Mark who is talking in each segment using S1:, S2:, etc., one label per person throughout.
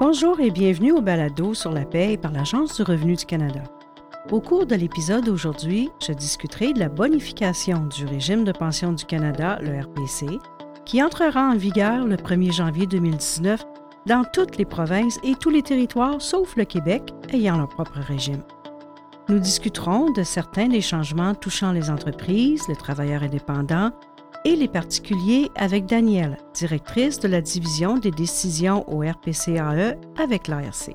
S1: Bonjour et bienvenue au balado sur la paie par l'Agence du revenu du Canada. Au cours de l'épisode d'aujourd'hui, je discuterai de la bonification du régime de pension du Canada, le RPC, qui entrera en vigueur le 1er janvier 2019 dans toutes les provinces et tous les territoires sauf le Québec ayant leur propre régime. Nous discuterons de certains des changements touchant les entreprises, les travailleurs indépendants et les particuliers avec Danielle, directrice de la division des décisions au RPCAE avec l'ARC.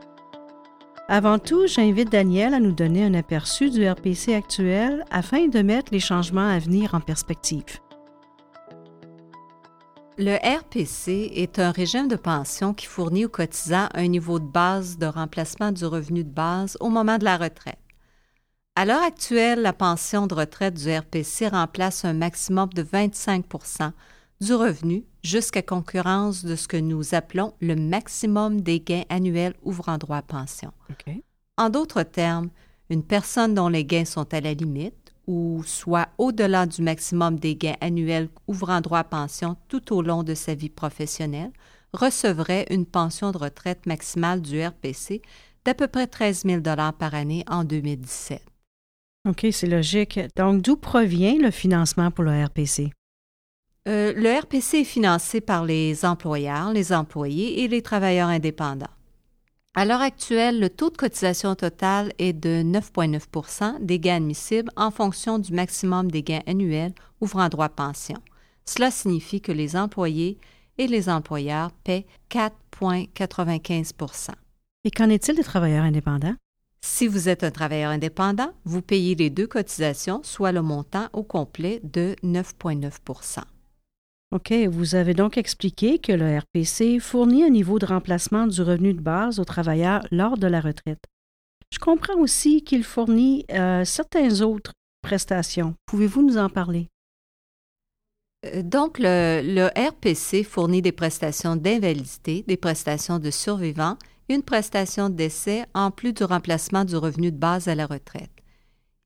S1: Avant tout, j'invite Danielle à nous donner un aperçu du RPC actuel afin de mettre les changements à venir en perspective.
S2: Le RPC est un régime de pension qui fournit aux cotisants un niveau de base de remplacement du revenu de base au moment de la retraite. À l'heure actuelle, la pension de retraite du RPC remplace un maximum de 25% du revenu jusqu'à concurrence de ce que nous appelons le maximum des gains annuels ouvrant droit à pension. En d'autres termes, une personne dont les gains sont à la limite ou soit au-delà du maximum des gains annuels ouvrant droit à pension tout au long de sa vie professionnelle recevrait une pension de retraite maximale du RPC d'à peu près 13 000 par année en 2017.
S1: OK, c'est logique. Donc, d'où provient le financement pour le RPC?
S2: Euh, le RPC est financé par les employeurs, les employés et les travailleurs indépendants. À l'heure actuelle, le taux de cotisation total est de 9,9% des gains admissibles en fonction du maximum des gains annuels ouvrant droit à pension. Cela signifie que les employés et les employeurs paient 4,95%
S1: Et qu'en est-il des travailleurs indépendants?
S2: Si vous êtes un travailleur indépendant, vous payez les deux cotisations, soit le montant au complet de 9,9%
S1: OK, vous avez donc expliqué que le RPC fournit un niveau de remplacement du revenu de base aux travailleurs lors de la retraite. Je comprends aussi qu'il fournit euh, certaines autres prestations. Pouvez-vous nous en parler?
S2: Euh, donc, le, le RPC fournit des prestations d'invalidité, des prestations de survivants une prestation d'essai en plus du remplacement du revenu de base à la retraite.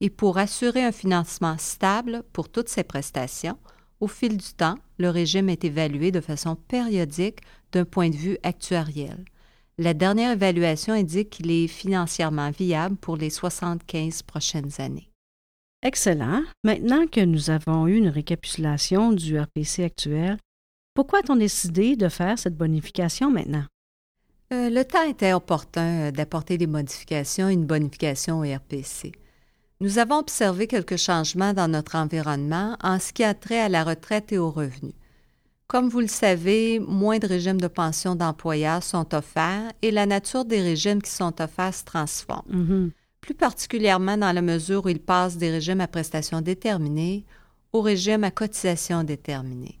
S2: Et pour assurer un financement stable pour toutes ces prestations, au fil du temps, le régime est évalué de façon périodique d'un point de vue actuariel. La dernière évaluation indique qu'il est financièrement viable pour les 75 prochaines années.
S1: Excellent. Maintenant que nous avons eu une récapitulation du RPC actuel, pourquoi a-t-on décidé de faire cette bonification maintenant?
S2: Euh, le temps était opportun euh, d'apporter des modifications, une bonification au RPC. Nous avons observé quelques changements dans notre environnement en ce qui a trait à la retraite et aux revenus. Comme vous le savez, moins de régimes de pension d'employeurs sont offerts et la nature des régimes qui sont offerts se transforme.
S1: Mm-hmm.
S2: Plus particulièrement dans la mesure où ils passent des régimes à prestations déterminées aux régimes à cotisation déterminée et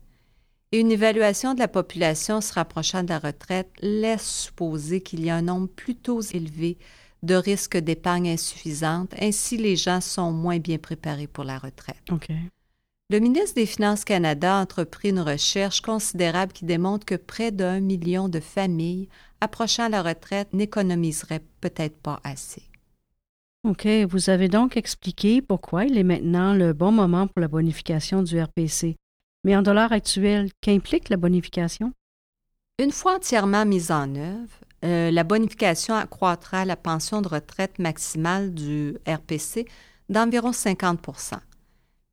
S2: une évaluation de la population se rapprochant de la retraite laisse supposer qu'il y a un nombre plutôt élevé de risques d'épargne insuffisante, ainsi les gens sont moins bien préparés pour la retraite. Le ministre des Finances Canada a entrepris une recherche considérable qui démontre que près d'un million de familles approchant la retraite n'économiseraient peut-être pas assez.
S1: OK. Vous avez donc expliqué pourquoi il est maintenant le bon moment pour la bonification du RPC. Mais en dollars actuels, qu'implique la bonification?
S2: Une fois entièrement mise en œuvre, euh, la bonification accroîtra la pension de retraite maximale du RPC d'environ 50%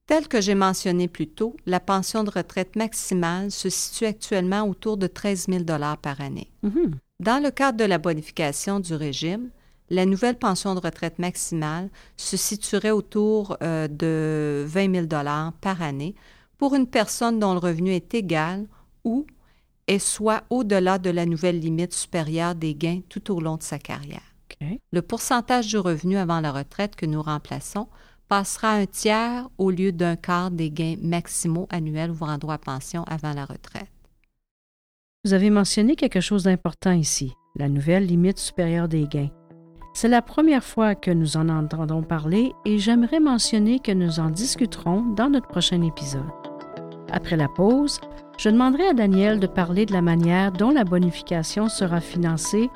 S2: Tel que j'ai mentionné plus tôt, la pension de retraite maximale se situe actuellement autour de 13 000 par année.
S1: Mm-hmm.
S2: Dans le cadre de la bonification du régime, la nouvelle pension de retraite maximale se situerait autour euh, de 20 000 par année, pour une personne dont le revenu est égal ou est soit au-delà de la nouvelle limite supérieure des gains tout au long de sa carrière. Le pourcentage du revenu avant la retraite que nous remplaçons passera un tiers au lieu d'un quart des gains maximaux annuels ouvrant droit à pension avant la retraite.
S1: Vous avez mentionné quelque chose d'important ici, la nouvelle limite supérieure des gains. C'est la première fois que nous en entendons parler et j'aimerais mentionner que nous en discuterons dans notre prochain épisode. Après la pause, je demanderai à Daniel de parler de la manière dont la bonification sera financée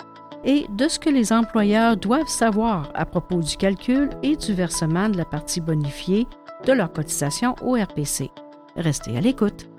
S1: et de ce que les employeurs doivent savoir à propos du calcul et du versement de la partie bonifiée de leur cotisation au RPC. Restez à l'écoute.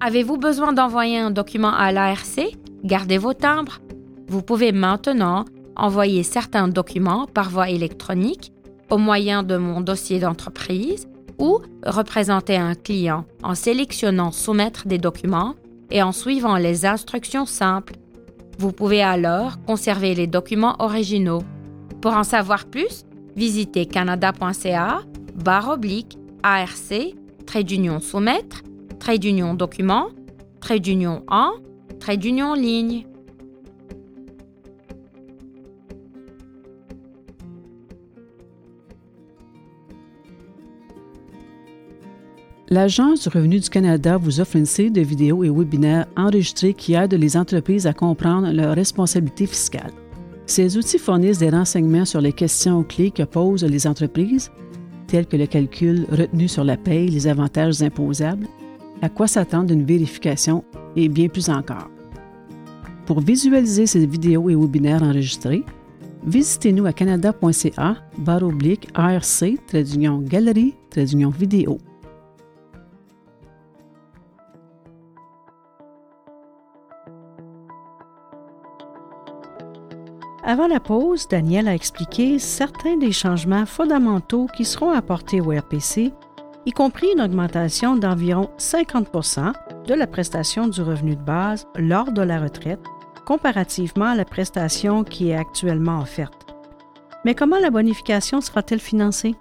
S3: Avez-vous besoin d'envoyer un document à l'ARC? Gardez vos timbres. Vous pouvez maintenant envoyer certains documents par voie électronique au moyen de mon dossier d'entreprise ou représenter un client en sélectionnant Soumettre des documents et en suivant les instructions simples. Vous pouvez alors conserver les documents originaux. Pour en savoir plus, visitez canada.ca barre oblique ARC trait d'union soumettre trait d'union document trait d'union en trait d'union ligne.
S4: L'Agence du revenu du Canada vous offre une série de vidéos et webinaires enregistrés qui aident les entreprises à comprendre leurs responsabilités fiscales. Ces outils fournissent des renseignements sur les questions clés que posent les entreprises, telles que le calcul retenu sur la paye, les avantages imposables, à quoi s'attendre d'une vérification et bien plus encore. Pour visualiser ces vidéos et webinaires enregistrés, visitez-nous à canada.ca barre oblique ARC galerie vidéo.
S1: Avant la pause, Daniel a expliqué certains des changements fondamentaux qui seront apportés au RPC, y compris une augmentation d'environ 50% de la prestation du revenu de base lors de la retraite, comparativement à la prestation qui est actuellement offerte. Mais comment la bonification sera-t-elle financée?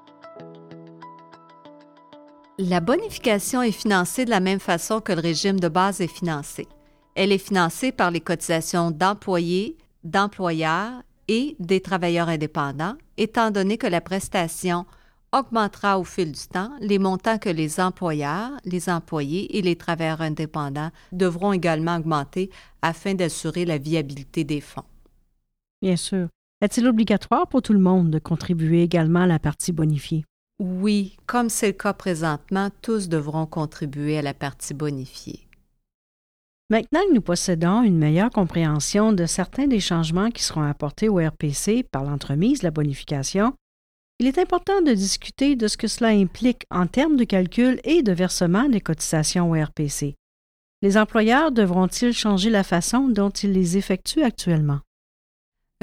S2: La bonification est financée de la même façon que le régime de base est financé. Elle est financée par les cotisations d'employés, d'employeurs et des travailleurs indépendants, étant donné que la prestation augmentera au fil du temps, les montants que les employeurs, les employés et les travailleurs indépendants devront également augmenter afin d'assurer la viabilité des fonds.
S1: Bien sûr. Est-il obligatoire pour tout le monde de contribuer également à la partie bonifiée?
S2: Oui, comme c'est le cas présentement, tous devront contribuer à la partie bonifiée.
S1: Maintenant que nous possédons une meilleure compréhension de certains des changements qui seront apportés au RPC par l'entremise de la bonification, il est important de discuter de ce que cela implique en termes de calcul et de versement des cotisations au RPC. Les employeurs devront-ils changer la façon dont ils les effectuent actuellement?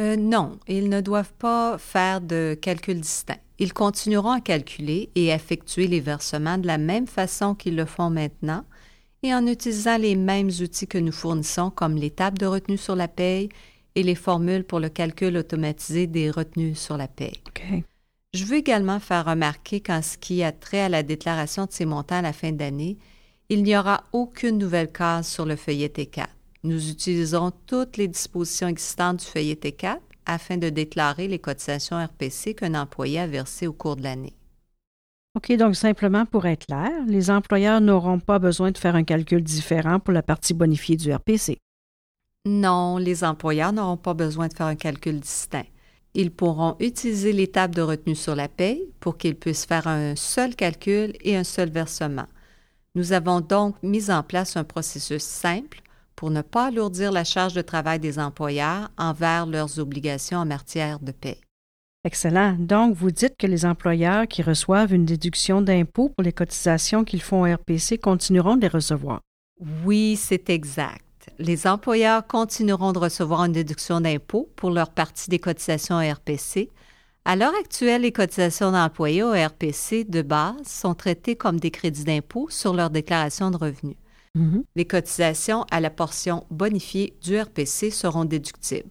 S2: Euh, non, ils ne doivent pas faire de calcul distinct. Ils continueront à calculer et effectuer les versements de la même façon qu'ils le font maintenant, et en utilisant les mêmes outils que nous fournissons comme les tables de retenue sur la paye et les formules pour le calcul automatisé des retenues sur la paye. Je veux également faire remarquer qu'en ce qui a trait à la déclaration de ces montants à la fin d'année, il n'y aura aucune nouvelle case sur le feuillet T4. Nous utilisons toutes les dispositions existantes du feuillet T4 afin de déclarer les cotisations RPC qu'un employé a versées au cours de l'année.
S1: OK, donc simplement pour être clair, les employeurs n'auront pas besoin de faire un calcul différent pour la partie bonifiée du RPC.
S2: Non, les employeurs n'auront pas besoin de faire un calcul distinct. Ils pourront utiliser tables de retenue sur la paie pour qu'ils puissent faire un seul calcul et un seul versement. Nous avons donc mis en place un processus simple pour ne pas alourdir la charge de travail des employeurs envers leurs obligations en matière de paie.
S1: Excellent. Donc, vous dites que les employeurs qui reçoivent une déduction d'impôt pour les cotisations qu'ils font au RPC continueront de les recevoir.
S2: Oui, c'est exact. Les employeurs continueront de recevoir une déduction d'impôt pour leur partie des cotisations au RPC. À l'heure actuelle, les cotisations d'employés au RPC de base sont traitées comme des crédits d'impôt sur leur déclaration de revenus. Mm-hmm. Les cotisations à la portion bonifiée du RPC seront déductibles.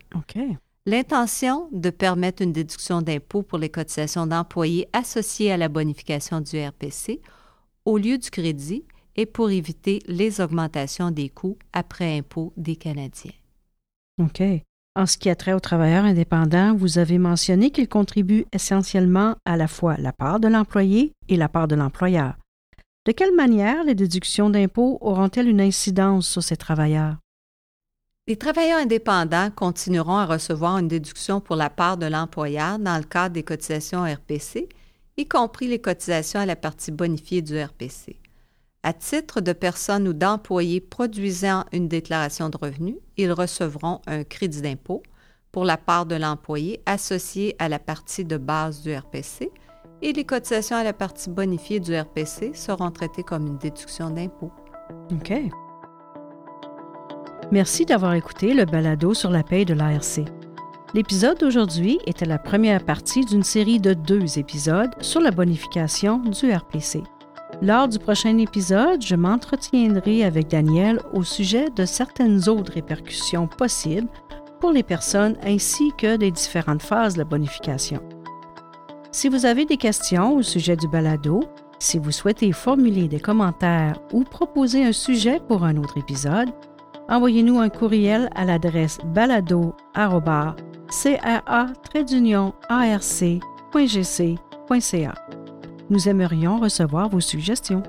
S2: L'intention de permettre une déduction d'impôt pour les cotisations d'employés associées à la bonification du RPC au lieu du crédit est pour éviter les augmentations des coûts après impôt des Canadiens.
S1: OK. En ce qui a trait aux travailleurs indépendants, vous avez mentionné qu'ils contribuent essentiellement à la fois la part de l'employé et la part de l'employeur. De quelle manière les déductions d'impôt auront-elles une incidence sur ces travailleurs?
S2: Les travailleurs indépendants continueront à recevoir une déduction pour la part de l'employeur dans le cadre des cotisations RPC, y compris les cotisations à la partie bonifiée du RPC. À titre de personnes ou d'employés produisant une déclaration de revenus, ils recevront un crédit d'impôt pour la part de l'employé associée à la partie de base du RPC et les cotisations à la partie bonifiée du RPC seront traitées comme une déduction d'impôt.
S1: OK. Merci d'avoir écouté le balado sur la paie de l'ARC. L'épisode d'aujourd'hui était la première partie d'une série de deux épisodes sur la bonification du RPC. Lors du prochain épisode, je m'entretiendrai avec Daniel au sujet de certaines autres répercussions possibles pour les personnes ainsi que des différentes phases de la bonification. Si vous avez des questions au sujet du balado, si vous souhaitez formuler des commentaires ou proposer un sujet pour un autre épisode, envoyez-nous un courriel à l'adresse balado-cra-arc.gc.ca. Nous aimerions recevoir vos suggestions.